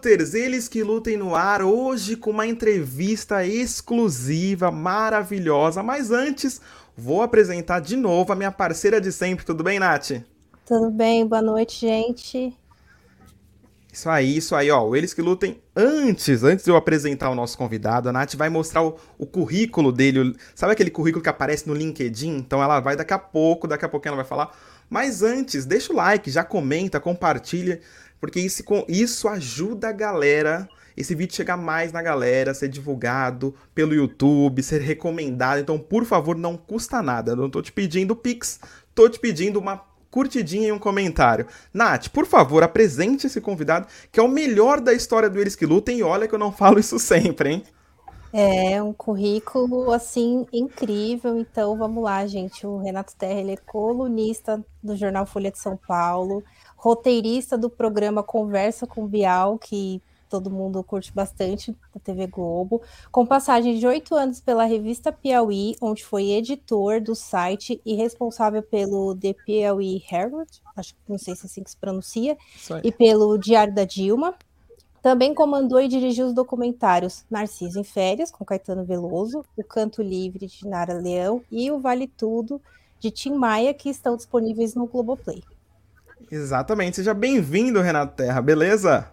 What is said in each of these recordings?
Luters, eles que lutem no ar, hoje com uma entrevista exclusiva, maravilhosa. Mas antes, vou apresentar de novo a minha parceira de sempre. Tudo bem, Nath? Tudo bem, boa noite, gente. Isso aí, isso aí, ó. Eles que lutem antes, antes de eu apresentar o nosso convidado, a Nath vai mostrar o, o, currículo dele. Sabe aquele currículo que aparece no LinkedIn? Então ela vai daqui a pouco, daqui a pouquinho ela vai falar. Mas antes, deixa o like, já comenta, compartilha, porque isso, isso ajuda a galera, esse vídeo chegar mais na galera, ser divulgado pelo YouTube, ser recomendado. Então, por favor, não custa nada. Não tô te pedindo Pix, tô te pedindo uma curtidinha e um comentário. Nath, por favor, apresente esse convidado, que é o melhor da história do Eles que Lutem, e olha que eu não falo isso sempre, hein? É um currículo assim incrível. Então vamos lá, gente. O Renato Terra ele é colunista do jornal Folha de São Paulo, roteirista do programa Conversa com Bial, que todo mundo curte bastante da TV Globo, com passagem de oito anos pela revista Piauí, onde foi editor do site e responsável pelo The Piauí Herald, acho que não sei se é assim que se pronuncia, e pelo Diário da Dilma. Também comandou e dirigiu os documentários Narciso em Férias, com Caetano Veloso, O Canto Livre, de Nara Leão, e O Vale Tudo, de Tim Maia, que estão disponíveis no Globoplay. Exatamente. Seja bem-vindo, Renato Terra, beleza?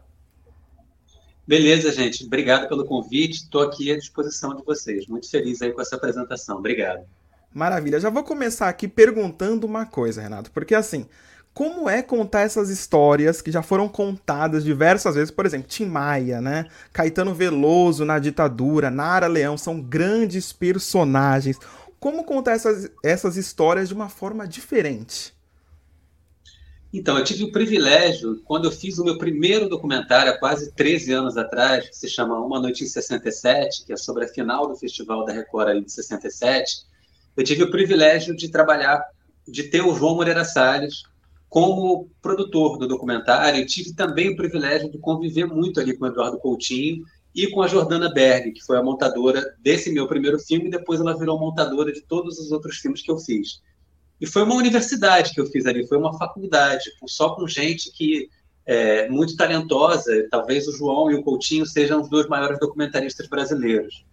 Beleza, gente. Obrigado pelo convite. Estou aqui à disposição de vocês. Muito feliz aí com essa apresentação. Obrigado. Maravilha. Já vou começar aqui perguntando uma coisa, Renato, porque assim, como é contar essas histórias que já foram contadas diversas vezes, por exemplo, Tim Maia, né? Caetano Veloso na ditadura, Nara Leão, são grandes personagens. Como contar essas, essas histórias de uma forma diferente? Então, eu tive o privilégio, quando eu fiz o meu primeiro documentário, há quase 13 anos atrás, que se chama Uma Noite em 67, que é sobre a final do Festival da Record ali de 67, eu tive o privilégio de trabalhar, de ter o João Moreira Salles como produtor do documentário, e tive também o privilégio de conviver muito ali com o Eduardo Coutinho e com a Jordana Berg, que foi a montadora desse meu primeiro filme, e depois ela virou montadora de todos os outros filmes que eu fiz. E foi uma universidade que eu fiz ali, foi uma faculdade, só com gente que é muito talentosa. Talvez o João e o Coutinho sejam os dois maiores documentaristas brasileiros.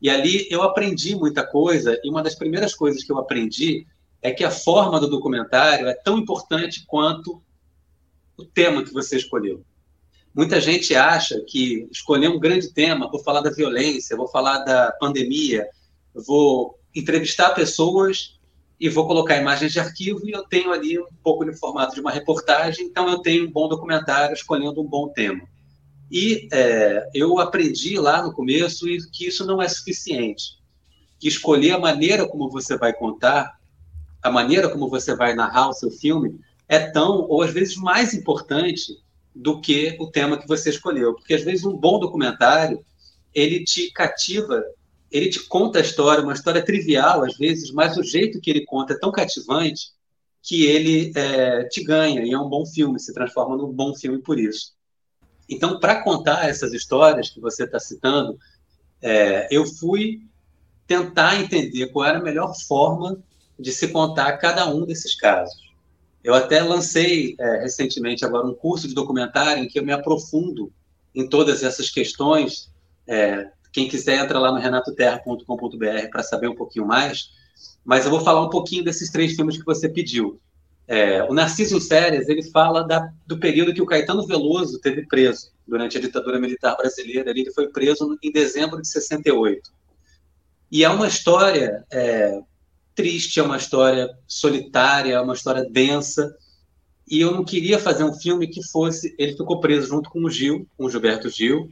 E ali eu aprendi muita coisa, e uma das primeiras coisas que eu aprendi é que a forma do documentário é tão importante quanto o tema que você escolheu. Muita gente acha que escolher um grande tema, vou falar da violência, vou falar da pandemia, vou entrevistar pessoas e vou colocar imagens de arquivo e eu tenho ali um pouco no formato de uma reportagem, então eu tenho um bom documentário escolhendo um bom tema. E é, eu aprendi lá no começo que isso não é suficiente, que escolher a maneira como você vai contar, a maneira como você vai narrar o seu filme é tão, ou às vezes mais importante do que o tema que você escolheu, porque às vezes um bom documentário ele te cativa ele te conta a história, uma história trivial às vezes, mas o jeito que ele conta é tão cativante que ele é, te ganha e é um bom filme, se transforma num bom filme por isso. Então, para contar essas histórias que você está citando, é, eu fui tentar entender qual era a melhor forma de se contar cada um desses casos. Eu até lancei é, recentemente agora um curso de documentário em que eu me aprofundo em todas essas questões, é, quem quiser entra lá no renatoterra.com.br para saber um pouquinho mais. Mas eu vou falar um pouquinho desses três filmes que você pediu. É, o Narciso em Férias, ele fala da, do período que o Caetano Veloso teve preso durante a ditadura militar brasileira. Ele foi preso em dezembro de 68. E é uma história é, triste, é uma história solitária, é uma história densa. E eu não queria fazer um filme que fosse. Ele ficou preso junto com o Gil, com o Gilberto Gil,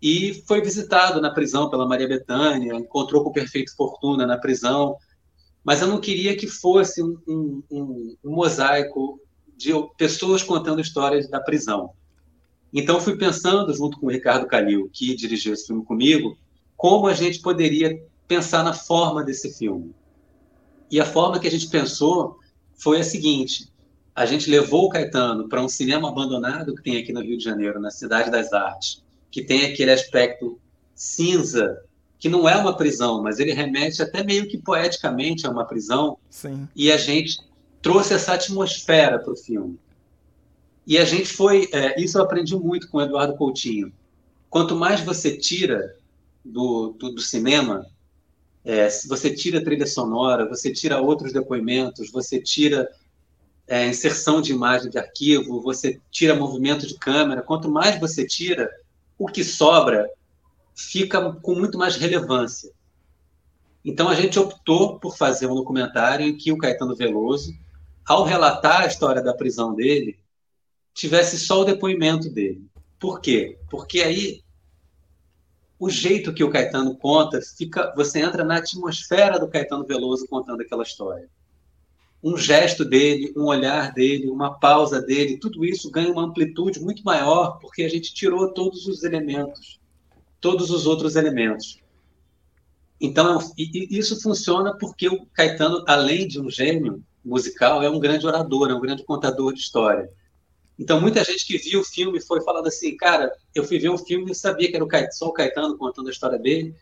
e foi visitado na prisão pela Maria Bethânia, encontrou com o Perfeito Fortuna na prisão, mas eu não queria que fosse um, um, um, um mosaico de pessoas contando histórias da prisão. Então fui pensando, junto com o Ricardo Calil, que dirigiu esse filme comigo, como a gente poderia pensar na forma desse filme. E a forma que a gente pensou foi a seguinte: a gente levou o Caetano para um cinema abandonado que tem aqui no Rio de Janeiro, na Cidade das Artes, que tem aquele aspecto cinza, que não é uma prisão, mas ele remete até meio que poeticamente a uma prisão. Sim. E a gente trouxe essa atmosfera para o filme. E a gente foi, é, isso eu aprendi muito com o Eduardo Coutinho. Quanto mais você tira do, do, do cinema, é, você tira trilha sonora, você tira outros depoimentos, você tira é, inserção de imagem de arquivo, você tira movimento de câmera. Quanto mais você tira, o que sobra fica com muito mais relevância. Então a gente optou por fazer um documentário em que o Caetano Veloso, ao relatar a história da prisão dele, tivesse só o depoimento dele. Por quê? Porque aí o jeito que o Caetano conta, fica, você entra na atmosfera do Caetano Veloso contando aquela história. Um gesto dele, um olhar dele, uma pausa dele, tudo isso ganha uma amplitude muito maior porque a gente tirou todos os elementos, todos os outros elementos. Então, isso funciona porque o Caetano, além de um gênio musical, é um grande orador, é um grande contador de história. Então, muita gente que viu o filme foi falando assim, cara, eu fui ver o filme e sabia que era o Caetano, só o Caetano contando a história dele,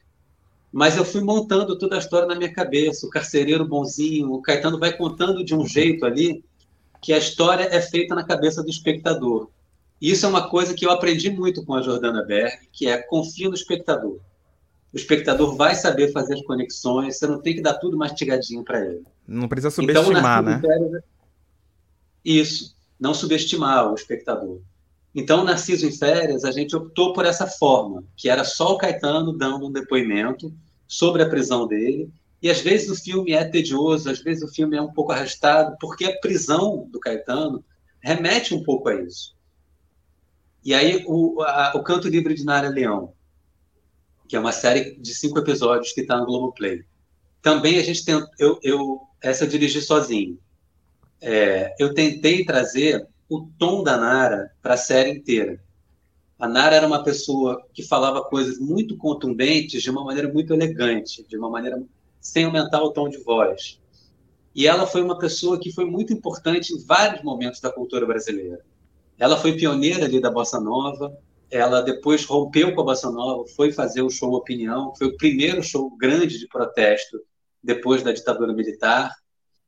mas eu fui montando toda a história na minha cabeça, o carcereiro bonzinho, o Caetano vai contando de um jeito ali que a história é feita na cabeça do espectador. E isso é uma coisa que eu aprendi muito com a Jordana Berg, que é confia no espectador. O espectador vai saber fazer as conexões, você não tem que dar tudo mastigadinho para ele. Não precisa então, subestimar, então, né? Férias, isso não subestimar o espectador. Então, Narciso em Férias, a gente optou por essa forma, que era só o Caetano dando um depoimento sobre a prisão dele. E às vezes o filme é tedioso, às vezes o filme é um pouco arrastado, porque a prisão do Caetano remete um pouco a isso. E aí, o, a, o Canto Livre de Nara Leão, que é uma série de cinco episódios que está no Globoplay. Também a gente tem. Eu, eu, essa eu dirigi sozinho é, eu tentei trazer o tom da Nara para a série inteira. A Nara era uma pessoa que falava coisas muito contundentes de uma maneira muito elegante, de uma maneira sem aumentar o tom de voz. E ela foi uma pessoa que foi muito importante em vários momentos da cultura brasileira. Ela foi pioneira ali da bossa nova. Ela depois rompeu com a bossa nova, foi fazer o show Opinião, foi o primeiro show grande de protesto depois da ditadura militar.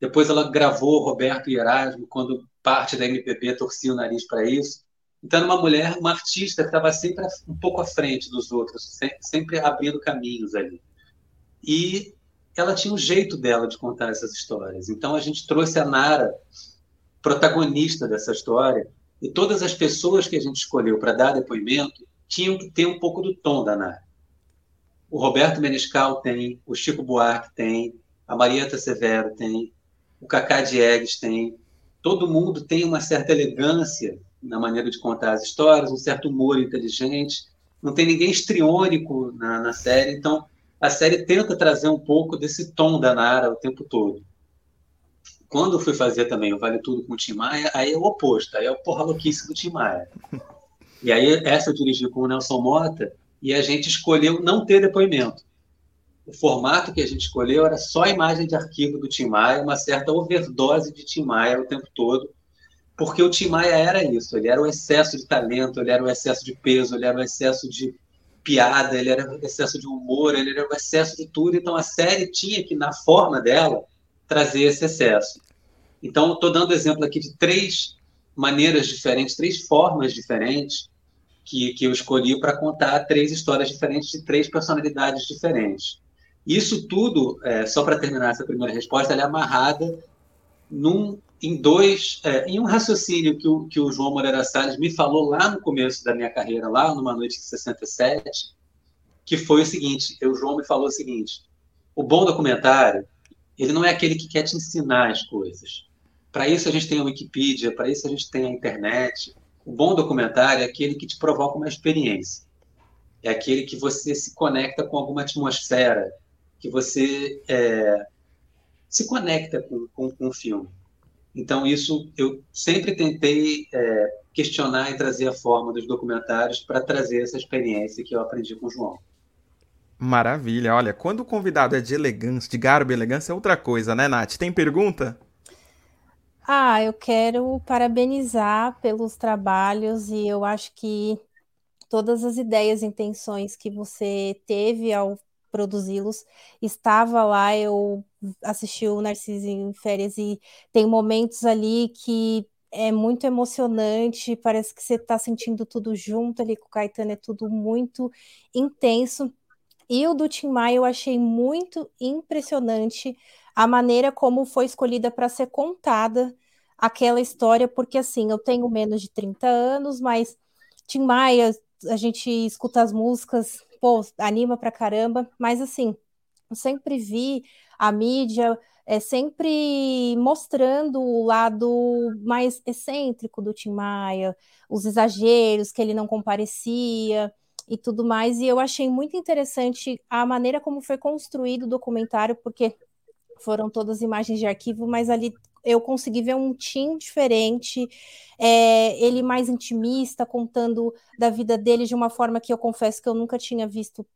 Depois ela gravou Roberto e Erasmo, quando parte da MPB torcia o nariz para isso. Então, era uma mulher, uma artista que estava sempre um pouco à frente dos outros, sempre abrindo caminhos ali. E ela tinha um jeito dela de contar essas histórias. Então, a gente trouxe a Nara, protagonista dessa história, e todas as pessoas que a gente escolheu para dar depoimento tinham que ter um pouco do tom da Nara. O Roberto Menescal tem, o Chico Buarque tem, a Marieta Severo tem, o Cacá Diegues tem. Todo mundo tem uma certa elegância na maneira de contar as histórias, um certo humor inteligente. Não tem ninguém estriônico na, na série, então a série tenta trazer um pouco desse tom da Nara o tempo todo. Quando eu fui fazer também o Vale Tudo com o Tim Maia, aí é o oposto, aí é o porra louquice do Tim Maia. E aí essa eu dirigi com o Nelson Mota e a gente escolheu não ter depoimento o formato que a gente escolheu era só a imagem de arquivo do Tim Maia, uma certa overdose de Tim Maia o tempo todo, porque o Tim Maia era isso, ele era o excesso de talento, ele era o excesso de peso, ele era o excesso de piada, ele era o excesso de humor, ele era o excesso de tudo, então a série tinha que, na forma dela, trazer esse excesso. Então, estou dando exemplo aqui de três maneiras diferentes, três formas diferentes que, que eu escolhi para contar três histórias diferentes de três personalidades diferentes. Isso tudo, é, só para terminar essa primeira resposta, ela é amarrada num, em dois, é, em um raciocínio que o, que o João Moreira Salles me falou lá no começo da minha carreira, lá numa noite de 67, que foi o seguinte: o João me falou o seguinte, o bom documentário, ele não é aquele que quer te ensinar as coisas. Para isso a gente tem a Wikipedia, para isso a gente tem a internet. O bom documentário é aquele que te provoca uma experiência. É aquele que você se conecta com alguma atmosfera, que você é, se conecta com, com, com, o filme. Então, isso eu sempre tentei é, questionar e trazer a forma dos documentários para trazer essa experiência que eu aprendi com o João. Maravilha. Olha, quando o convidado é de elegância, de garbo e elegância, é outra coisa, né, Nath? Tem pergunta? Ah, eu quero parabenizar pelos trabalhos e eu acho que todas as ideias e intenções que você teve ao produzi-los. Estava lá, eu assisti o Narciso em férias e tem momentos ali que é muito emocionante, parece que você está sentindo tudo junto ali com o Caetano, é tudo muito intenso. E o do Tim Maia eu achei muito impressionante a maneira como foi escolhida para ser contada aquela história, porque assim, eu tenho menos de 30 anos, mas Tim Maia, a gente escuta as músicas, pô, anima pra caramba, mas assim, sempre vi a mídia é sempre mostrando o lado mais excêntrico do Tim Maia, os exageros, que ele não comparecia e tudo mais. E eu achei muito interessante a maneira como foi construído o documentário, porque foram todas imagens de arquivo, mas ali eu consegui ver um Tim diferente, é, ele mais intimista, contando da vida dele de uma forma que eu confesso que eu nunca tinha visto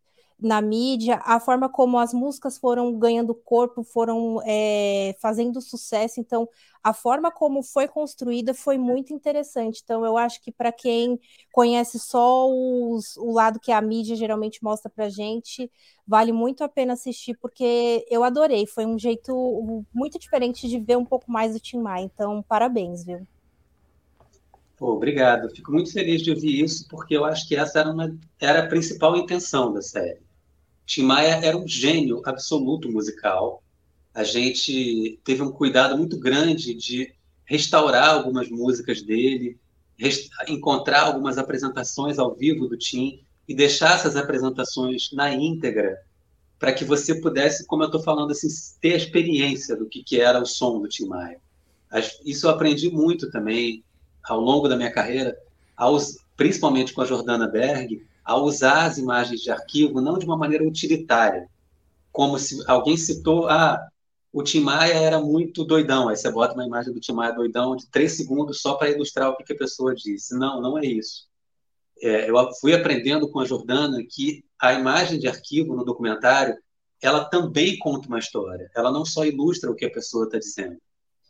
na mídia, a forma como as músicas foram ganhando corpo, foram é, fazendo sucesso. Então, a forma como foi construída foi muito interessante. Então, eu acho que para quem conhece só os, o lado que a mídia geralmente mostra para gente, vale muito a pena assistir, porque eu adorei. Foi um jeito muito diferente de ver um pouco mais do Tim Maia. Então, parabéns, viu? Obrigado. Fico muito feliz de ouvir isso, porque eu acho que essa era, uma, era a principal intenção da série Tim Maia era um gênio absoluto musical. A gente teve um cuidado muito grande de restaurar algumas músicas dele, encontrar algumas apresentações ao vivo do Tim e deixar essas apresentações na íntegra para que você pudesse, como eu estou falando, assim, ter a experiência do que, que era o som do Tim Maia. Isso eu aprendi muito também ao longo da minha carreira, aos, principalmente com a Jordana Berg, a usar as imagens de arquivo não de uma maneira utilitária, como se alguém citou, ah, o Tim Maia era muito doidão, aí você bota uma imagem do Tim Maia doidão de três segundos só para ilustrar o que, a pessoa disse. Não, não é isso. É, eu fui aprendendo com a Jordana que a imagem de arquivo no documentário, ela também conta uma história, ela não só ilustra o que a pessoa está dizendo.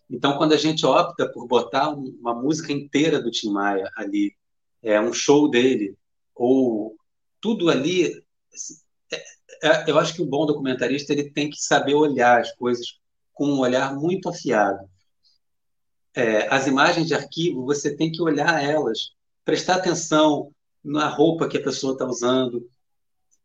Então, quando a gente opta por botar uma música inteira do Tim Maia ali, é um show dele, ou tudo ali. É, é, eu acho que o bom documentarista ele tem que saber olhar as coisas com um olhar muito afiado. É, as imagens de arquivo, você tem que olhar elas, prestar atenção na roupa que a pessoa está usando,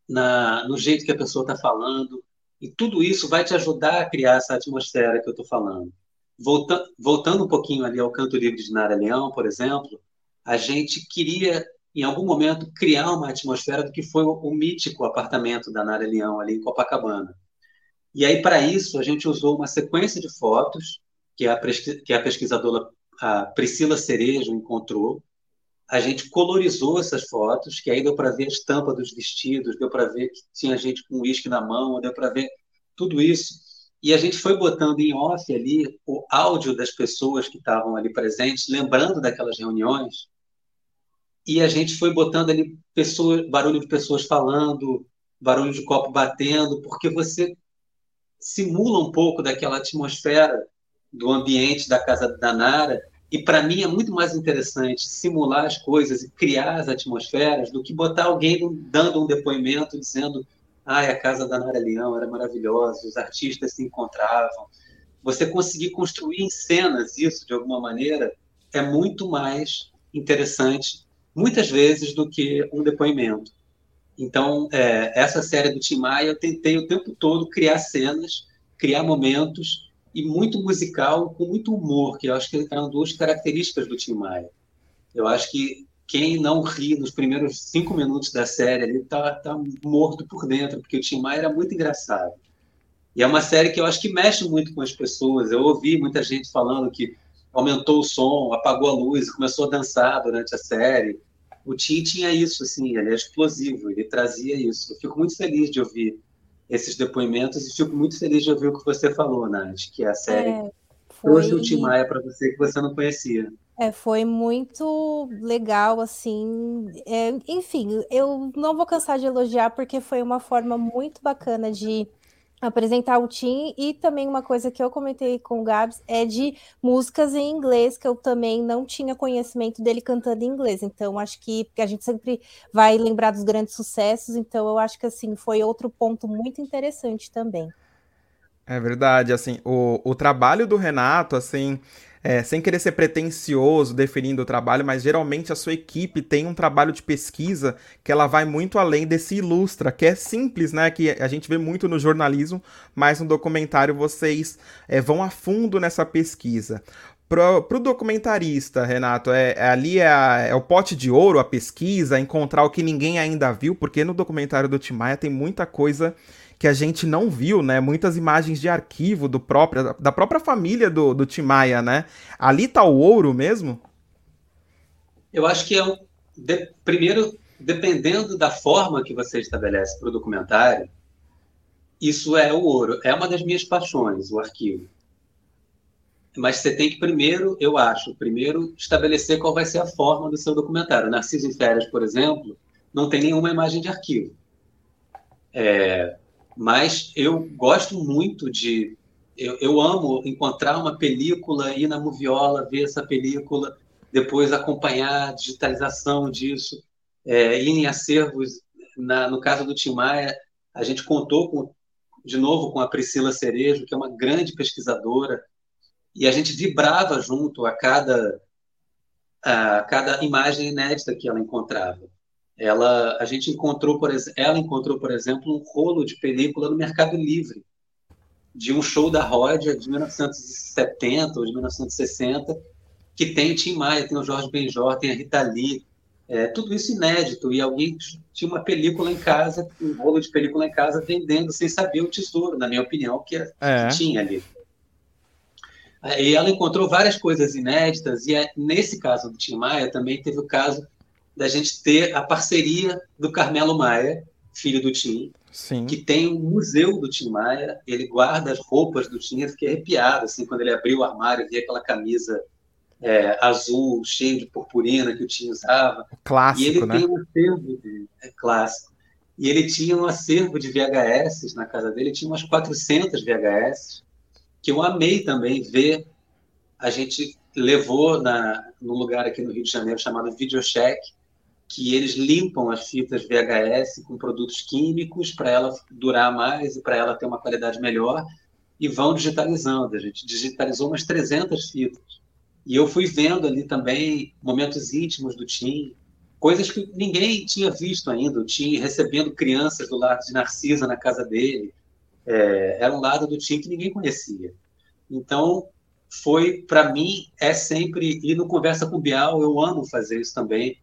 na, no jeito que a pessoa está falando, e tudo isso vai te ajudar a criar essa atmosfera que eu estou falando. Volta, voltando um pouquinho ali ao Canto Livre de Nara Leão, por exemplo, a gente queria em algum momento, criar uma atmosfera do que foi o, o mítico apartamento da Nara Leão, ali em Copacabana. E aí, para isso, a gente usou uma sequência de fotos que a, que a pesquisadora a Priscila Cerejo encontrou. A gente colorizou essas fotos, que aí deu para ver a estampa dos vestidos, deu para ver que tinha gente com uísque na mão, deu para ver tudo isso. E a gente foi botando em off ali o áudio das pessoas que estavam ali presentes, lembrando daquelas reuniões, e a gente foi botando ali barulho de pessoas falando, barulho de copo batendo, porque você simula um pouco daquela atmosfera do ambiente da casa da Nara. E para mim é muito mais interessante simular as coisas e criar as atmosferas do que botar alguém dando um depoimento dizendo: ah, a casa da Nara Leão era maravilhosa, os artistas se encontravam. Você conseguir construir em cenas isso de alguma maneira é muito mais interessante muitas vezes do que um depoimento. Então, é, essa série do Tim Maia, eu tentei o tempo todo criar cenas, criar momentos, e muito musical, com muito humor, que eu acho que eram duas características do Tim Maia. Eu acho que quem não ri nos primeiros cinco minutos da série ali tá, tá morto por dentro, porque o Tim Maia era muito engraçado. E é uma série que eu acho que mexe muito com as pessoas. Eu ouvi muita gente falando que aumentou o som, apagou a luz, começou a dançar durante a série o Tim tinha isso, assim, ele é explosivo, ele trazia isso. Eu fico muito feliz de ouvir esses depoimentos e fico muito feliz de ouvir o que você falou, Nath, que a série é, foi... trouxe o Tim Maia para você que você não conhecia. É, foi muito legal, assim. É, enfim, eu não vou cansar de elogiar, porque foi uma forma muito bacana de apresentar o Tim e também uma coisa que eu comentei com o Gabs é de músicas em inglês que eu também não tinha conhecimento dele cantando em inglês. Então acho que a gente sempre vai lembrar dos grandes sucessos, então eu acho que assim foi outro ponto muito interessante também. É verdade, assim, o, o trabalho do Renato, assim, é, sem querer ser pretencioso definindo o trabalho, mas geralmente a sua equipe tem um trabalho de pesquisa que ela vai muito além desse ilustra, que é simples, né? Que a gente vê muito no jornalismo, mas no documentário vocês é, vão a fundo nessa pesquisa. Pro, pro documentarista, Renato, é, é ali é, a, é, o pote de ouro, a pesquisa, encontrar o que ninguém ainda viu, porque no documentário do Tim Maia tem muita coisa que a gente não viu, né? Muitas imagens de arquivo do próprio, da própria família do, do Tim Maia, né? Ali tá o ouro mesmo? Eu acho que é um. De, primeiro, dependendo da forma que você estabelece para o documentário, isso é o ouro. É uma das minhas paixões, o arquivo mas você tem que primeiro, eu acho, primeiro estabelecer qual vai ser a forma do seu documentário. Narciso em Férias, por exemplo, não tem nenhuma imagem de arquivo. É, mas eu gosto muito de. Eu, eu, amo encontrar uma película, ir na Moviola, ver essa película, depois acompanhar a digitalização disso, é, ir em acervos. Na, no caso do Tim Maia, a gente contou com, de novo com a Priscila Cerejo, que é uma grande pesquisadora, e a gente vibrava junto a cada a cada imagem inédita que ela encontrava. Ela a gente encontrou por ela encontrou por exemplo um rolo de película no Mercado Livre de um show da Ródia de 1970 ou de 1960 que tem Tim Maia, tem o Jorge Benjor, tem a Rita Lee, é, tudo isso inédito e alguém tinha uma película em casa, um rolo de película em casa vendendo sem saber o tesouro, na minha opinião, que, é, é. que tinha ali. E ela encontrou várias coisas inéditas, e é, nesse caso do Tim Maia também teve o caso da gente ter a parceria do Carmelo Maia, filho do Tim, Sim. que tem um museu do Tim Maia, ele guarda as roupas do Tim, eu fiquei arrepiado, assim, quando ele abriu o armário e via aquela camisa é, azul, cheia de purpurina que o Tim usava. Clássico, e ele né? tem um acervo de... É clássico. E ele tinha um acervo de VHS na casa dele, tinha umas 400 VHS, que eu amei também ver. A gente levou na, num lugar aqui no Rio de Janeiro chamado Videocheck, que eles limpam as fitas VHS com produtos químicos para ela durar mais e para ela ter uma qualidade melhor e vão digitalizando. A gente digitalizou umas 300 fitas. E eu fui vendo ali também momentos íntimos do Tim, coisas que ninguém tinha visto ainda. O Tim recebendo crianças do lado de Narcisa na casa dele, é, era um lado do time que ninguém conhecia. Então, foi, para mim, é sempre ir no Conversa com Bial, eu amo fazer isso também,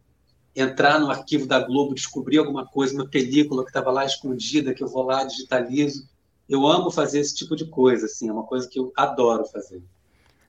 entrar no arquivo da Globo, descobrir alguma coisa, uma película que estava lá escondida, que eu vou lá, digitalizo. Eu amo fazer esse tipo de coisa, assim, é uma coisa que eu adoro fazer.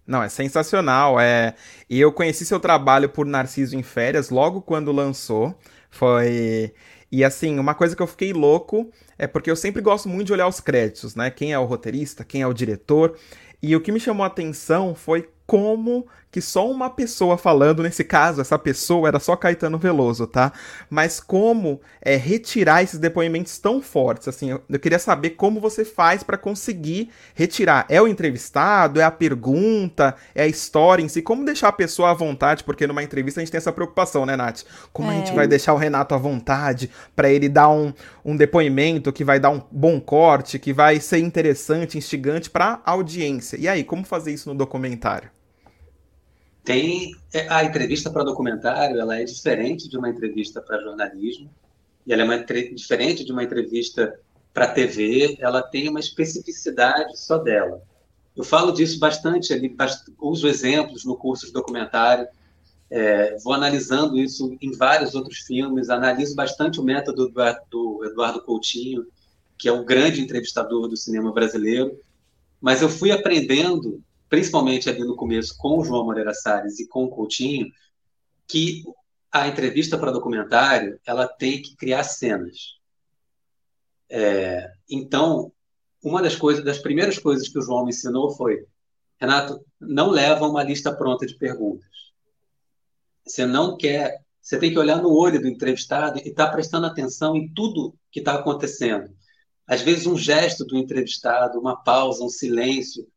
Não, é sensacional. É... E eu conheci seu trabalho por Narciso em Férias logo quando lançou. Foi. E assim, uma coisa que eu fiquei louco é porque eu sempre gosto muito de olhar os créditos, né? Quem é o roteirista, quem é o diretor. E o que me chamou a atenção foi como que só uma pessoa falando, nesse caso, essa pessoa era só Caetano Veloso, tá? Mas como é, retirar esses depoimentos tão fortes, assim, eu, eu queria saber como você faz para conseguir retirar. É o entrevistado, é a pergunta, é a história em si, como deixar a pessoa à vontade, porque numa entrevista a gente tem essa preocupação, né, Nath? Como é. a gente é. vai deixar o Renato à vontade para ele dar um, um depoimento que vai dar um bom corte, que vai ser interessante, instigante para a audiência. E aí, como fazer isso no documentário? Tem é, a entrevista para documentário, ela é diferente de uma entrevista para jornalismo, e ela é uma, diferente de uma entrevista para TV, ela tem uma especificidade só dela. Eu falo disso bastante ali, uso exemplos no curso de documentário, é, vou analisando isso em vários outros filmes, analiso bastante o método do, do Eduardo Coutinho, que é um grande entrevistador do cinema brasileiro, mas eu fui aprendendo principalmente ali no começo com o João Moreira Salles e com o Coutinho, que a entrevista para documentário ela tem que criar cenas. É, então, uma das coisas, das primeiras coisas que o João me ensinou foi, Renato, não leva uma lista pronta de perguntas. Você não quer, você tem que olhar no olho do entrevistado e estar tá prestando atenção em tudo que está acontecendo. Às vezes um gesto do entrevistado, uma pausa, um silêncio,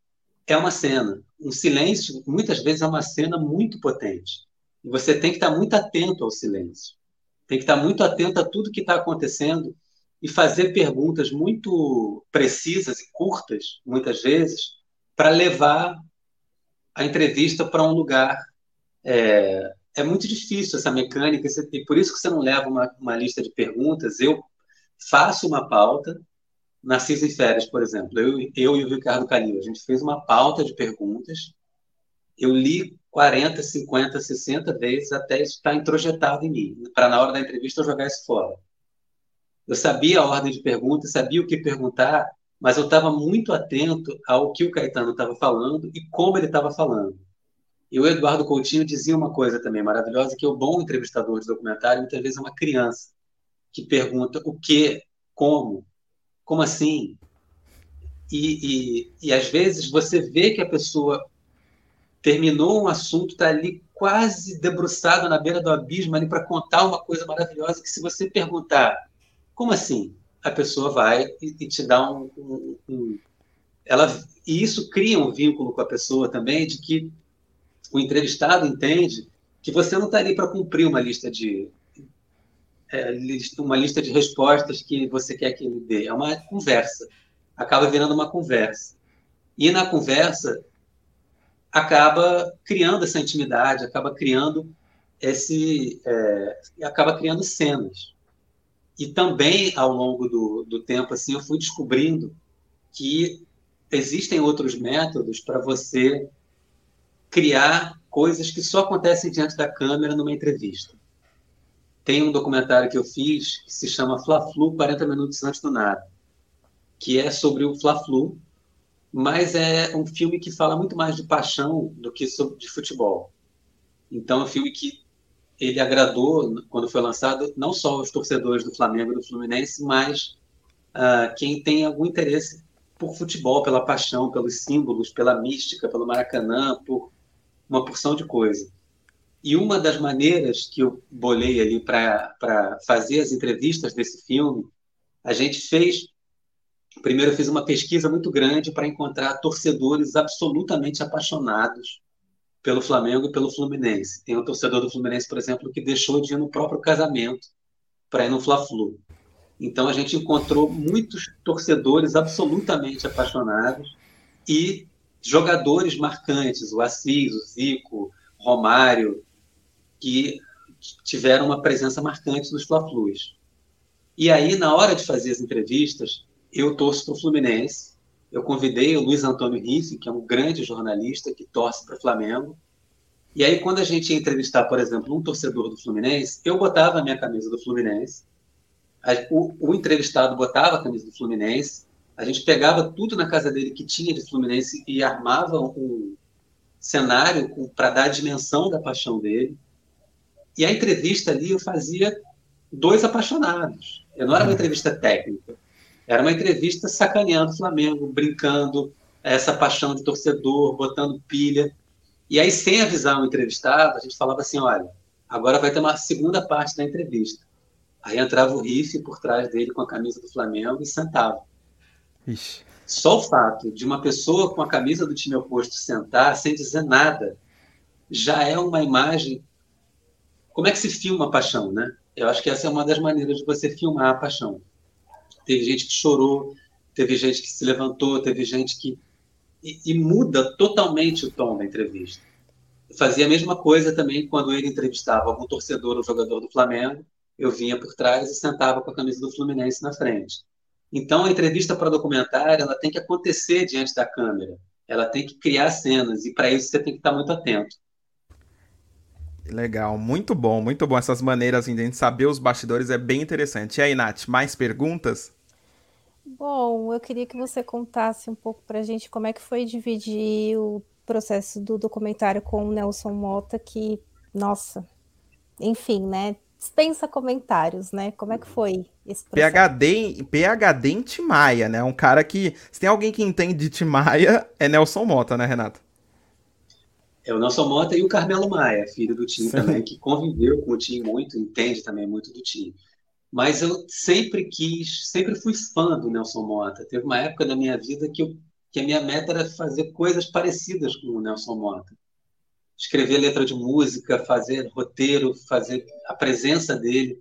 é uma cena. Um silêncio, muitas vezes, é uma cena muito potente. E você tem que estar muito atento ao silêncio. Tem que estar muito atento a tudo que está acontecendo e fazer perguntas muito precisas e curtas, muitas vezes, para levar a entrevista para um lugar. É, é muito difícil essa mecânica, e por isso que você não leva uma, uma lista de perguntas. Eu faço uma pauta, Narciso em Férias, por exemplo, eu, eu e o Ricardo Calil, a gente fez uma pauta de perguntas, eu li 40, 50, 60 vezes até isso estar introjetado em mim, para na hora da entrevista eu jogar isso fora. Eu sabia a ordem de perguntas, sabia o que perguntar, mas eu estava muito atento ao que o Caetano estava falando e como ele estava falando. E o Eduardo Coutinho dizia uma coisa também maravilhosa, que o bom entrevistador de documentário muitas vezes é uma criança que pergunta o que, como, como assim? E, e, e às vezes você vê que a pessoa terminou um assunto, está ali quase debruçado na beira do abismo ali para contar uma coisa maravilhosa que se você perguntar, como assim? A pessoa vai e, e te dá um, um, um, ela e isso cria um vínculo com a pessoa também de que o entrevistado entende que você não está ali para cumprir uma lista de é, uma lista de respostas que você quer que ele dê. É uma conversa. Acaba virando uma conversa. E na conversa acaba criando essa intimidade, acaba criando esse, é, acaba criando cenas. E também ao longo do, do tempo assim eu fui descobrindo que existem outros métodos para você criar coisas que só acontecem diante da câmera numa entrevista. Tem um documentário que eu fiz que se chama Fla-Flu 40 minutos antes do nada, que é sobre o Fla-Flu, mas é um filme que fala muito mais de paixão do que sobre de futebol. Então é um filme que ele agradou quando foi lançado não só os torcedores do Flamengo e do Fluminense, mas uh, quem tem algum interesse por futebol, pela paixão, pelos símbolos, pela mística, pelo Maracanã, por uma porção de coisa. E uma das maneiras que eu bolei ali para fazer as entrevistas desse filme, a gente fez. Primeiro, eu fiz uma pesquisa muito grande para encontrar torcedores absolutamente apaixonados pelo Flamengo e pelo Fluminense. Tem um torcedor do Fluminense, por exemplo, que deixou de ir no próprio casamento para ir no Fla-Flu. Então, a gente encontrou muitos torcedores absolutamente apaixonados e jogadores marcantes, o Assis, o Zico, Romário, que tiveram uma presença marcante nos Fla-Flus. E aí, na hora de fazer as entrevistas, eu torço para o Fluminense. Eu convidei o Luiz Antônio Riffe, que é um grande jornalista que torce para o Flamengo. E aí, quando a gente ia entrevistar, por exemplo, um torcedor do Fluminense, eu botava a minha camisa do Fluminense, o, o entrevistado botava a camisa do Fluminense, a gente pegava tudo na casa dele que tinha de Fluminense e armava um cenário para dar a dimensão da paixão dele. E a entrevista ali eu fazia dois apaixonados. Eu não era uma entrevista técnica. Era uma entrevista sacaneando o Flamengo, brincando, essa paixão de torcedor, botando pilha. E aí, sem avisar o entrevistado, a gente falava assim: olha, agora vai ter uma segunda parte da entrevista. Aí entrava o Riff por trás dele com a camisa do Flamengo e sentava. Ixi. Só o fato de uma pessoa com a camisa do time oposto sentar sem dizer nada já é uma imagem como é que se filma a paixão, né? Eu acho que essa é uma das maneiras de você filmar a paixão. Teve gente que chorou, teve gente que se levantou, teve gente que. E, e muda totalmente o tom da entrevista. Eu fazia a mesma coisa também quando ele entrevistava algum torcedor ou jogador do Flamengo. Eu vinha por trás e sentava com a camisa do Fluminense na frente. Então, a entrevista para documentário ela tem que acontecer diante da câmera. Ela tem que criar cenas e para isso você tem que estar muito atento. Legal, muito bom, muito bom. Essas maneiras assim, de a gente saber os bastidores é bem interessante. E aí, Nath, mais perguntas? Bom, eu queria que você contasse um pouco pra gente como é que foi dividir o processo do documentário com o Nelson Mota, que, nossa, enfim, né? Dispensa comentários, né? Como é que foi esse processo? PHD, PHD em Timaya, né? Um cara que. Se tem alguém que entende de Timaya, é Nelson Mota, né, Renato? É o Nelson Mota e o Carmelo Maia, filho do Tim também, que conviveu com o Tim muito, entende também muito do Tim. Mas eu sempre quis, sempre fui fã do Nelson Mota. Teve uma época da minha vida que, eu, que a minha meta era fazer coisas parecidas com o Nelson Mota. Escrever letra de música, fazer roteiro, fazer a presença dele.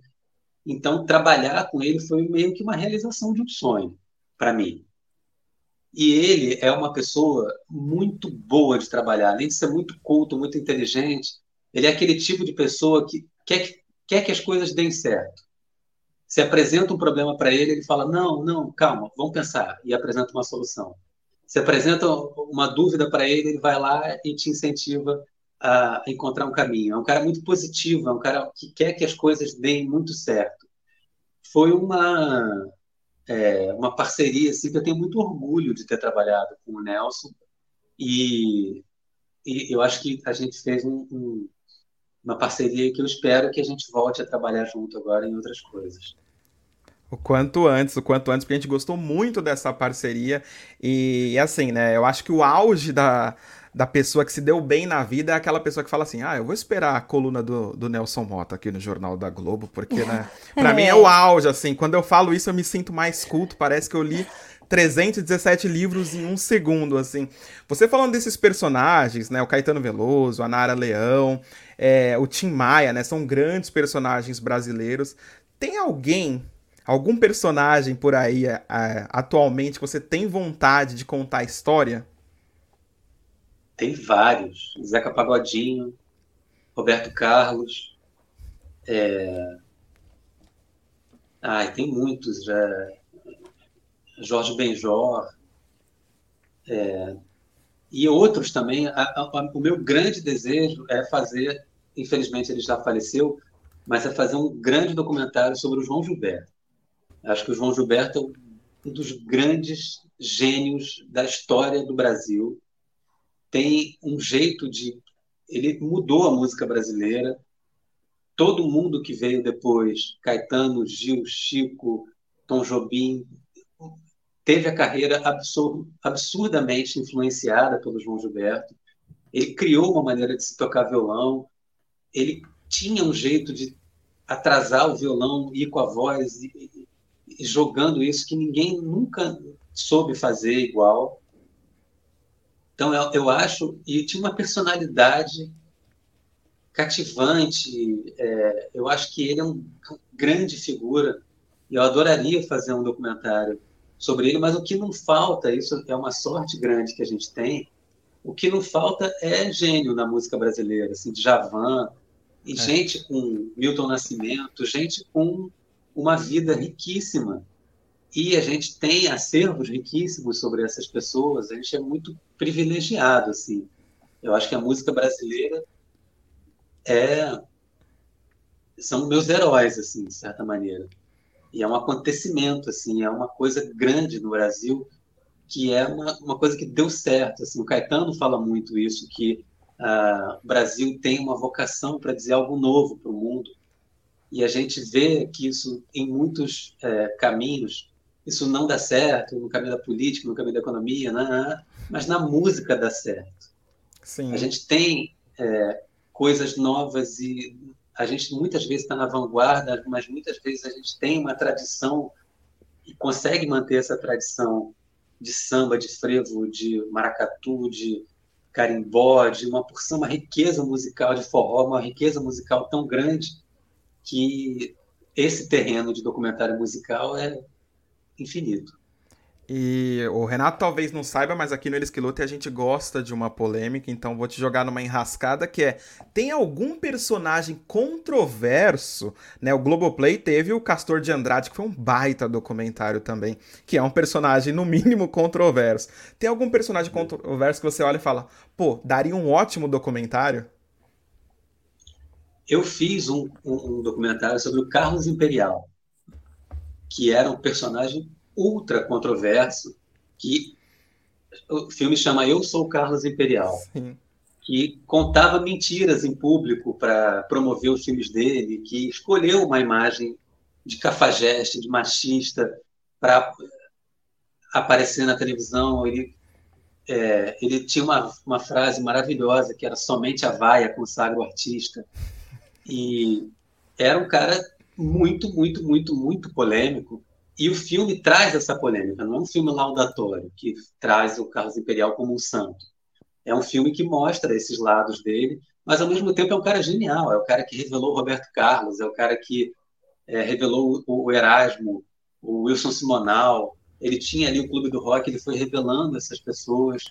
Então, trabalhar com ele foi meio que uma realização de um sonho para mim. E ele é uma pessoa muito boa de trabalhar, além de ser muito culto, muito inteligente. Ele é aquele tipo de pessoa que quer que, quer que as coisas deem certo. Se apresenta um problema para ele, ele fala: Não, não, calma, vamos pensar, e apresenta uma solução. Se apresenta uma dúvida para ele, ele vai lá e te incentiva a encontrar um caminho. É um cara muito positivo, é um cara que quer que as coisas deem muito certo. Foi uma é, uma parceria assim, que eu tenho muito orgulho de ter trabalhado com o Nelson e, e eu acho que a gente fez um, um, uma parceria que eu espero que a gente volte a trabalhar junto agora em outras coisas. O quanto antes, o quanto antes, porque a gente gostou muito dessa parceria. E, assim, né? Eu acho que o auge da, da pessoa que se deu bem na vida é aquela pessoa que fala assim: ah, eu vou esperar a coluna do, do Nelson Mota aqui no Jornal da Globo, porque, né, pra é. mim é o auge, assim. Quando eu falo isso, eu me sinto mais culto, parece que eu li 317 livros em um segundo, assim. Você falando desses personagens, né, o Caetano Veloso, a Nara Leão, é, o Tim Maia, né, são grandes personagens brasileiros. Tem alguém algum personagem por aí é, é, atualmente que você tem vontade de contar a história? Tem vários. Zeca Pagodinho, Roberto Carlos. É... Ai, tem muitos já. Jorge Benjor. É... E outros também. A, a, o meu grande desejo é fazer, infelizmente ele já faleceu, mas é fazer um grande documentário sobre o João Gilberto. Acho que o João Gilberto é um dos grandes gênios da história do Brasil tem um jeito de. Ele mudou a música brasileira. Todo mundo que veio depois, Caetano, Gil, Chico, Tom Jobim, teve a carreira absur absurdamente influenciada pelo João Gilberto. Ele criou uma maneira de se tocar violão. Ele tinha um jeito de atrasar o violão, ir com a voz e, e jogando isso que ninguém nunca soube fazer igual. Então, eu, eu acho, e tinha uma personalidade cativante, é, eu acho que ele é uma grande figura, e eu adoraria fazer um documentário sobre ele, mas o que não falta, isso é uma sorte grande que a gente tem, o que não falta é gênio na música brasileira, assim, de Javan, e é. gente com Milton Nascimento, gente com uma vida riquíssima, e a gente tem acervos riquíssimos sobre essas pessoas, a gente é muito privilegiado, assim. Eu acho que a música brasileira é são meus heróis, assim, de certa maneira. E é um acontecimento, assim, é uma coisa grande no Brasil que é uma, uma coisa que deu certo. Assim, o Caetano fala muito isso, que uh, o Brasil tem uma vocação para dizer algo novo para o mundo. E a gente vê que isso, em muitos é, caminhos, isso não dá certo no caminho da política, no caminho da economia, né, né? mas na música dá certo. Sim. A gente tem é, coisas novas e a gente muitas vezes está na vanguarda, mas muitas vezes a gente tem uma tradição e consegue manter essa tradição de samba, de frevo, de maracatu, de carimbó, de uma porção, uma riqueza musical de forró, uma riqueza musical tão grande que esse terreno de documentário musical é infinito. E o Renato talvez não saiba, mas aqui no Eles que Lutem a gente gosta de uma polêmica, então vou te jogar numa enrascada que é: tem algum personagem controverso, né? O Globoplay teve o Castor de Andrade, que foi um baita documentário também, que é um personagem no mínimo controverso. Tem algum personagem controverso que você olha e fala, pô, daria um ótimo documentário? Eu fiz um, um, um documentário sobre o Carlos Imperial que era um personagem ultra controverso, que o filme chama Eu Sou Carlos Imperial, Sim. que contava mentiras em público para promover os filmes dele, que escolheu uma imagem de cafajeste, de machista, para aparecer na televisão. Ele, é, ele tinha uma, uma frase maravilhosa que era somente a vaia consagra o artista. E era um cara muito, muito, muito, muito polêmico. E o filme traz essa polêmica, não é um filme laudatório que traz o Carlos Imperial como um santo. É um filme que mostra esses lados dele, mas ao mesmo tempo é um cara genial, é o cara que revelou o Roberto Carlos, é o cara que é, revelou o, Erasmo, o Wilson Simonal, ele tinha ali o Clube do Rock, ele foi revelando essas pessoas.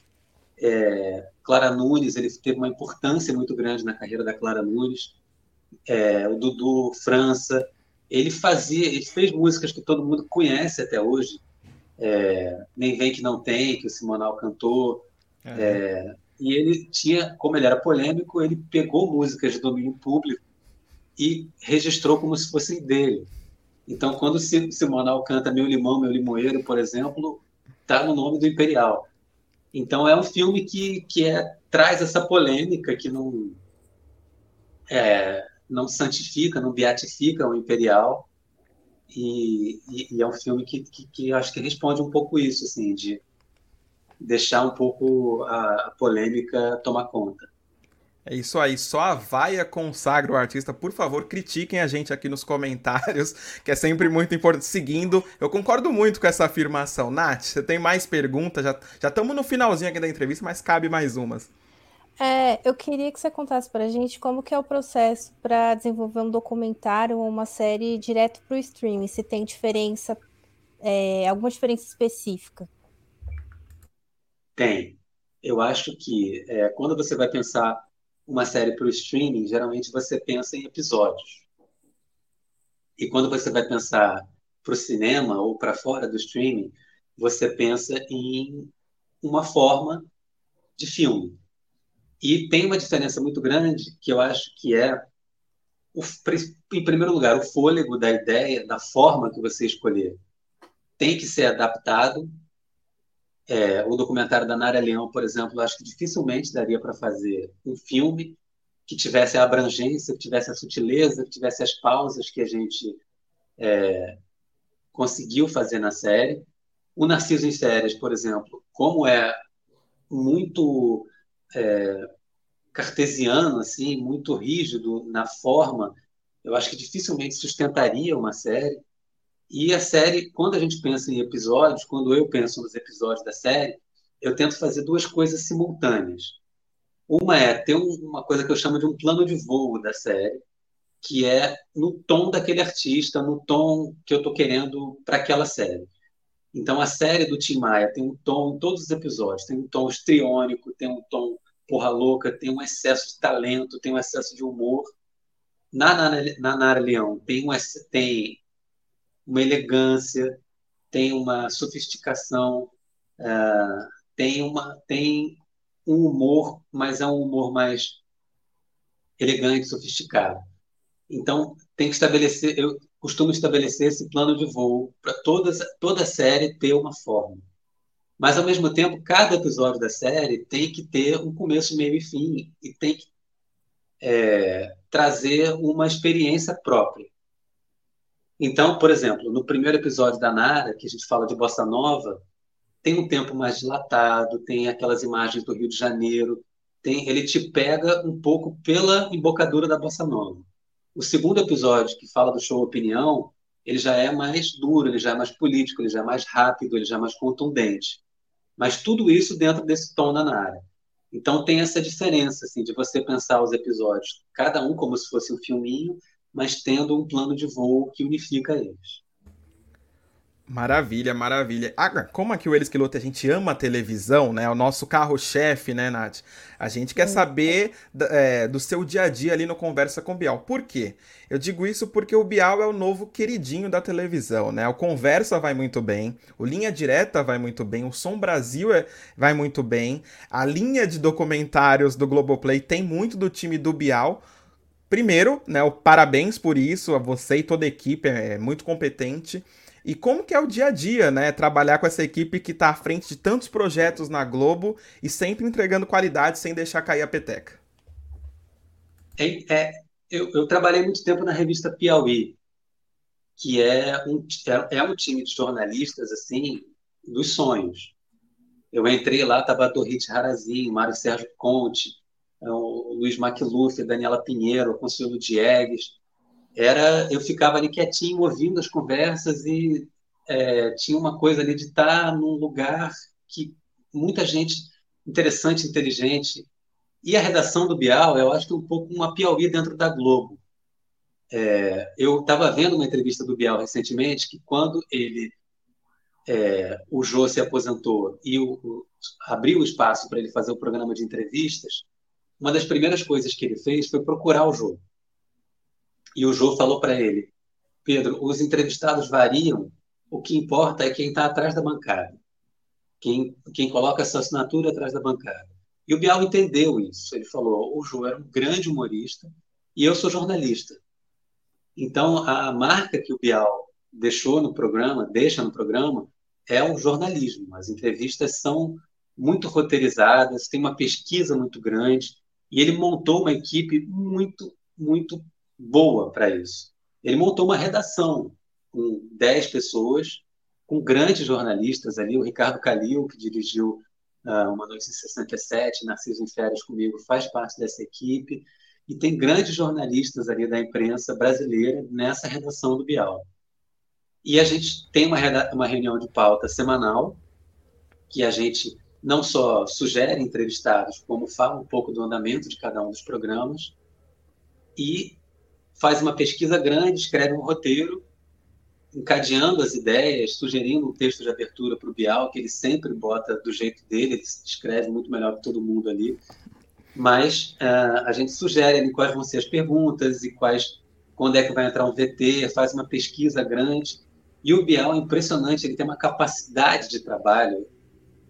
É, Clara Nunes, ele teve uma importância muito grande na carreira da Clara Nunes. É, o Dudu França, ele fazia, ele fez músicas que todo mundo conhece até hoje. É, Nem Vem Que Não Tem, que o Simonal cantou. É. e ele tinha, como ele era polêmico, ele pegou músicas de domínio público e registrou como se fossem dele. Então, quando o Simonal canta Meu Limão, Meu Limoeiro, por exemplo, está no nome do Imperial. Então, é um filme que, que é, traz essa polêmica, que não, é, não santifica, não beatifica o Imperial. E, e, e é um filme que, que, que, acho que responde um pouco isso, assim, de deixar um pouco a, a polêmica tomar conta. É isso aí, só a vaia consagra o artista. Por favor, critiquem a gente aqui nos comentários, que é sempre muito importante. Seguindo, eu concordo muito com essa afirmação. Nath, você tem mais perguntas? Já estamos no finalzinho aqui da entrevista, mas cabe mais umas. É, eu queria que você contasse para a gente como que é o processo para desenvolver um documentário ou uma série direto para o streaming, se tem diferença, é, alguma diferença específica. Tem. Eu acho que é, quando você vai pensar uma série para o streaming, geralmente você pensa em episódios. E quando você vai pensar para o cinema ou para fora do streaming, você pensa em uma forma de filme. E tem uma diferença muito grande que eu acho que é, o, em primeiro lugar, o fôlego da ideia, da forma que você escolher. Tem que ser adaptado é, o documentário da Nara Leão, por exemplo, acho que dificilmente daria para fazer um filme que tivesse a abrangência, que tivesse a sutileza, que tivesse as pausas que a gente é, conseguiu fazer na série. O Narciso em Séries, por exemplo, como é muito é, cartesiano, assim, muito rígido na forma, eu acho que dificilmente sustentaria uma série. E a série, quando a gente pensa em episódios, quando eu penso nos episódios da série, eu tento fazer duas coisas simultâneas. Uma é ter uma coisa que eu chamo de um plano de voo da série, que é no tom daquele artista, no tom que eu estou querendo para aquela série. Então, a série do Tim Maia tem um tom todos os episódios, tem um tom estriônico, tem um tom porra louca, tem um excesso de talento, tem um excesso de humor. Na Nara Leão tem, um, tem uma elegância, tem uma sofisticação, uh, tem, uma, tem um humor, mas é um humor mais elegante, sofisticado. Então, tem que estabelecer, eu costumo estabelecer esse plano de voo para toda a série ter uma forma. Mas, ao mesmo tempo, cada episódio da série tem que ter um começo, meio e fim, e tem que é, trazer uma experiência própria. Então, por exemplo, no primeiro episódio da Nara, que a gente fala de bossa nova, tem um tempo mais dilatado, tem aquelas imagens do Rio de Janeiro, tem, ele te pega um pouco pela embocadura da bossa nova. O segundo episódio, que fala do show Opinião, ele já é mais duro, ele já é mais político, ele já é mais rápido, ele já é mais contundente. Mas tudo isso dentro desse tom da Nara. Então tem essa diferença assim de você pensar os episódios, cada um como se fosse um filminho, mas tendo um plano de voo que unifica eles. Maravilha, maravilha. Ah, como aqui o Eles que Luta a gente ama a televisão, né? O nosso carro-chefe, né, Nath? A gente quer saber é, do seu dia a dia ali no Conversa com o Bial. Por quê? Eu digo isso porque o Bial é o novo queridinho da televisão, né? O Conversa vai muito bem, o Linha Direta vai muito bem, o Som Brasil é, vai muito bem, a linha de documentários do Globoplay tem muito do time do Bial. Primeiro, né, o parabéns por isso, a você e toda a equipe, é muito competente. E como que é o dia a dia, né, trabalhar com essa equipe que está à frente de tantos projetos na Globo e sempre entregando qualidade sem deixar cair a peteca? É, é eu, eu, trabalhei muito tempo na revista Piauí, que é um, é, é um time de jornalistas, assim, dos sonhos. Eu entrei lá, estava Dorrit Harazinho, Mário Sérgio Conte, é o Luiz Macluf, Daniela Pinheiro, Conselho Diegues. Era, eu ficava ali quietinho, ouvindo as conversas e é, tinha uma coisa ali de estar num lugar que muita gente interessante, inteligente. E a redação do Bial, eu acho que é um pouco uma Piauí dentro da Globo. É, eu estava vendo uma entrevista do Bial recentemente que quando ele é, o Jô se aposentou e o, o, abriu o espaço para ele fazer o programa de entrevistas, uma das primeiras coisas que ele fez foi procurar o Jô. E o Jô falou para ele: Pedro, os entrevistados variam, o que importa é quem está atrás da bancada, quem, quem coloca a sua assinatura atrás da bancada. E o Bial entendeu isso. Ele falou: o Jô era um grande humorista e eu sou jornalista. Então, a marca que o Bial deixou no programa, deixa no programa, é o jornalismo. As entrevistas são muito roteirizadas, tem uma pesquisa muito grande, e ele montou uma equipe muito, muito boa para isso. Ele montou uma redação com 10 pessoas, com grandes jornalistas ali, o Ricardo Calil, que dirigiu uh, Uma Noite em 67, Narciso em Férias comigo, faz parte dessa equipe, e tem grandes jornalistas ali da imprensa brasileira nessa redação do Bial. E a gente tem uma, uma reunião de pauta semanal, que a gente não só sugere entrevistados, como fala um pouco do andamento de cada um dos programas, e faz uma pesquisa grande, escreve um roteiro, encadeando as ideias, sugerindo um texto de abertura para o Bial, que ele sempre bota do jeito dele, ele escreve muito melhor que todo mundo ali. Mas uh, a gente sugere ali quais vão ser as perguntas e quais, quando é que vai entrar um VT, faz uma pesquisa grande. E o Bial é impressionante, ele tem uma capacidade de trabalho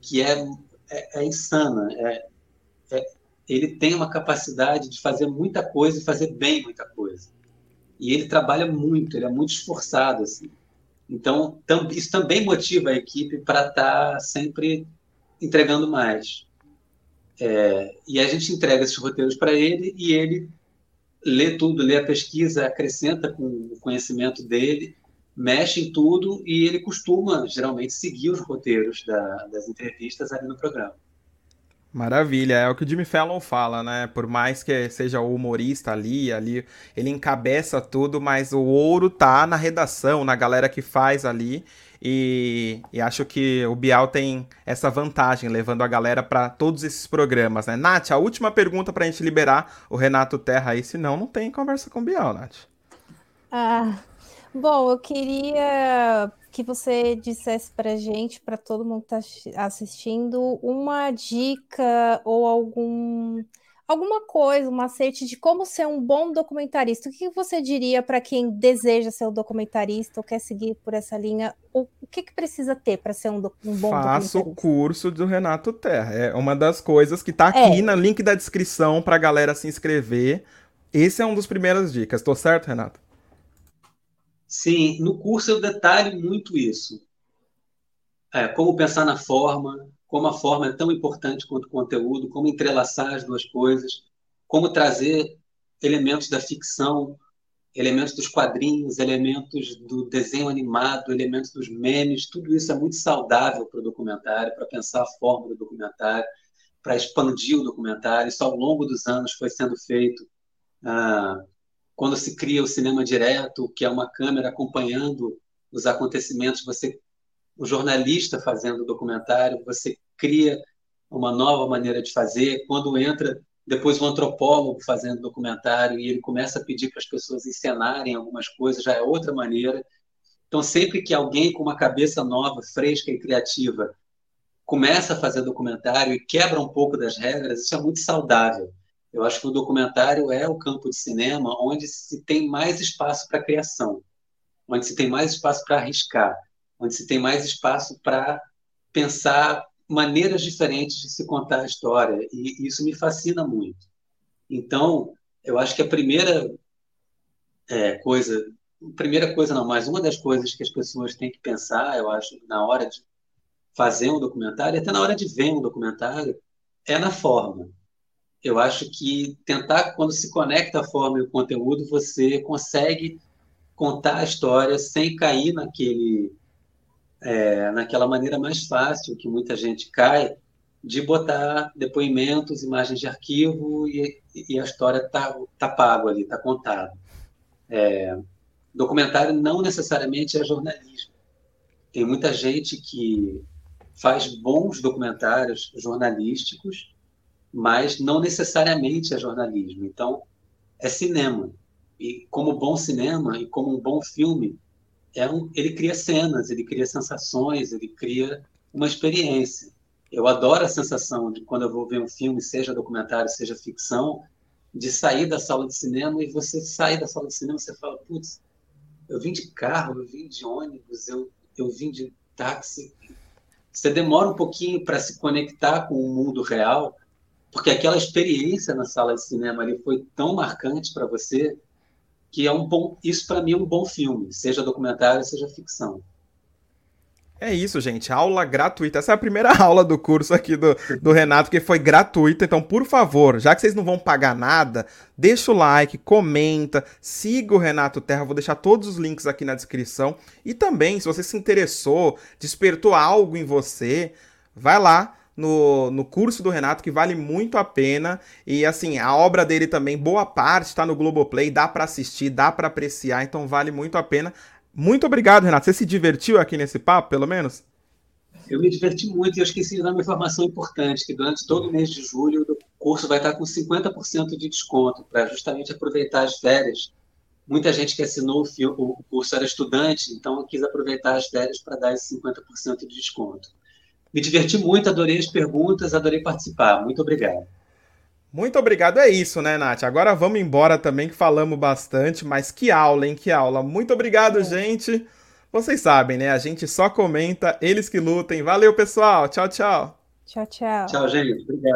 que é, é, é insana. É, é, ele tem uma capacidade de fazer muita coisa e fazer bem muita coisa. E ele trabalha muito, ele é muito esforçado. Assim. Então, tam, isso também motiva a equipe para estar tá sempre entregando mais. É, e a gente entrega esses roteiros para ele e ele lê tudo, lê a pesquisa, acrescenta com o conhecimento dele mexe em tudo e ele costuma, geralmente, seguir os roteiros da, das entrevistas ali no programa. Maravilha, é o que o Jimmy Fallon fala, né? Por mais que seja o humorista ali, ali, ele encabeça tudo, mas o ouro tá na redação, na galera que faz ali. E, e acho que o Bial tem essa vantagem, levando a galera para todos esses programas, né? Nath, a última pergunta pra gente liberar o Renato Terra aí, senão não tem conversa com o Bial, Nath. Ah, Bom, eu queria que você dissesse para gente, para todo mundo que está assistindo, uma dica ou algum alguma coisa, um macete de como ser um bom documentarista. O que você diria para quem deseja ser um documentarista ou quer seguir por essa linha? O, que, que precisa ter para ser um, do, um bom Faça o curso do Renato Terra. É uma das coisas que está aqui é. no link da descrição para a galera se inscrever. Esse é um dos primeiras dicas. Estou certo, Renato? Sim, no curso eu detalho muito isso. É, como pensar na forma, como a forma é tão importante quanto o conteúdo, como entrelaçar as duas coisas, como trazer elementos da ficção, elementos dos quadrinhos, elementos do desenho animado, elementos dos memes, tudo isso é muito saudável para o documentário, para pensar a forma do documentário, para expandir o documentário. Isso ao longo dos anos foi sendo feito. Ah, quando se cria o cinema direto, que é uma câmera acompanhando os acontecimentos, você, o jornalista fazendo o documentário, você cria uma nova maneira de fazer. Quando entra depois o antropólogo fazendo documentário e ele começa a pedir para as pessoas encenarem algumas coisas, já é outra maneira. Então, sempre que alguém com uma cabeça nova, fresca e criativa começa a fazer documentário e quebra um pouco das regras, isso é muito saudável. Eu acho que o documentário é o campo de cinema onde se tem mais espaço para criação, onde se tem mais espaço para arriscar, onde se tem mais espaço para pensar maneiras diferentes de se contar a história. E isso me fascina muito. Então, eu acho que a primeira é, coisa, primeira coisa não, mas uma das coisas que as pessoas têm que pensar, eu acho, na hora de fazer um documentário, até na hora de ver um documentário, é na forma eu acho que tentar, quando se conecta a forma e o conteúdo, você consegue contar a história sem cair naquele, é, naquela maneira mais fácil que muita gente cai, de botar depoimentos, imagens de arquivo e, e a história está tá pago ali, está contado. É, documentário não necessariamente é jornalismo. Tem muita gente que faz bons documentários jornalísticos mas não necessariamente é jornalismo. Então, é cinema. E como bom cinema e como um bom filme, é um, ele cria cenas, ele cria sensações, ele cria uma experiência. Eu adoro a sensação de quando eu vou ver um filme, seja documentário, seja ficção, de sair da sala de cinema e você sair da sala de cinema você fala, putz, eu vim de carro, eu vim de ônibus, eu, eu vim de táxi. Você demora um pouquinho para se conectar com o mundo real, porque aquela experiência na sala de cinema ali foi tão marcante para você que é um bom, isso para mim é um bom filme, seja documentário, seja ficção. É isso, gente. Aula gratuita. Essa é a primeira aula do curso aqui do, do Renato, que foi gratuita. Então, por favor, já que vocês não vão pagar nada, deixa o like, comenta, siga o Renato Terra. Vou deixar todos os links aqui na descrição. E também, se você se interessou, despertou algo em você, vai lá no, no curso do Renato, que vale muito a pena. E assim, a obra dele também, boa parte, está no Globoplay, dá para assistir, dá para apreciar, então vale muito a pena. Muito obrigado, Renato. Você se divertiu aqui nesse papo, pelo menos? Eu me diverti muito e eu esqueci de dar uma informação importante, que durante todo o mês de julho o curso vai estar com 50% de desconto, para justamente aproveitar as férias. Muita gente que assinou o curso era estudante, então quis aproveitar as férias para dar esse 50% de desconto. Me diverti muito, adorei as perguntas, adorei participar. Muito obrigado. Muito obrigado, é isso, né, Nath? Agora vamos embora também, que falamos bastante, mas que aula, hein? Que aula. Muito obrigado, é. gente. Vocês sabem, né? A gente só comenta, eles que lutem. Valeu, pessoal. Tchau, tchau. Tchau, tchau. Tchau, gente. Obrigado.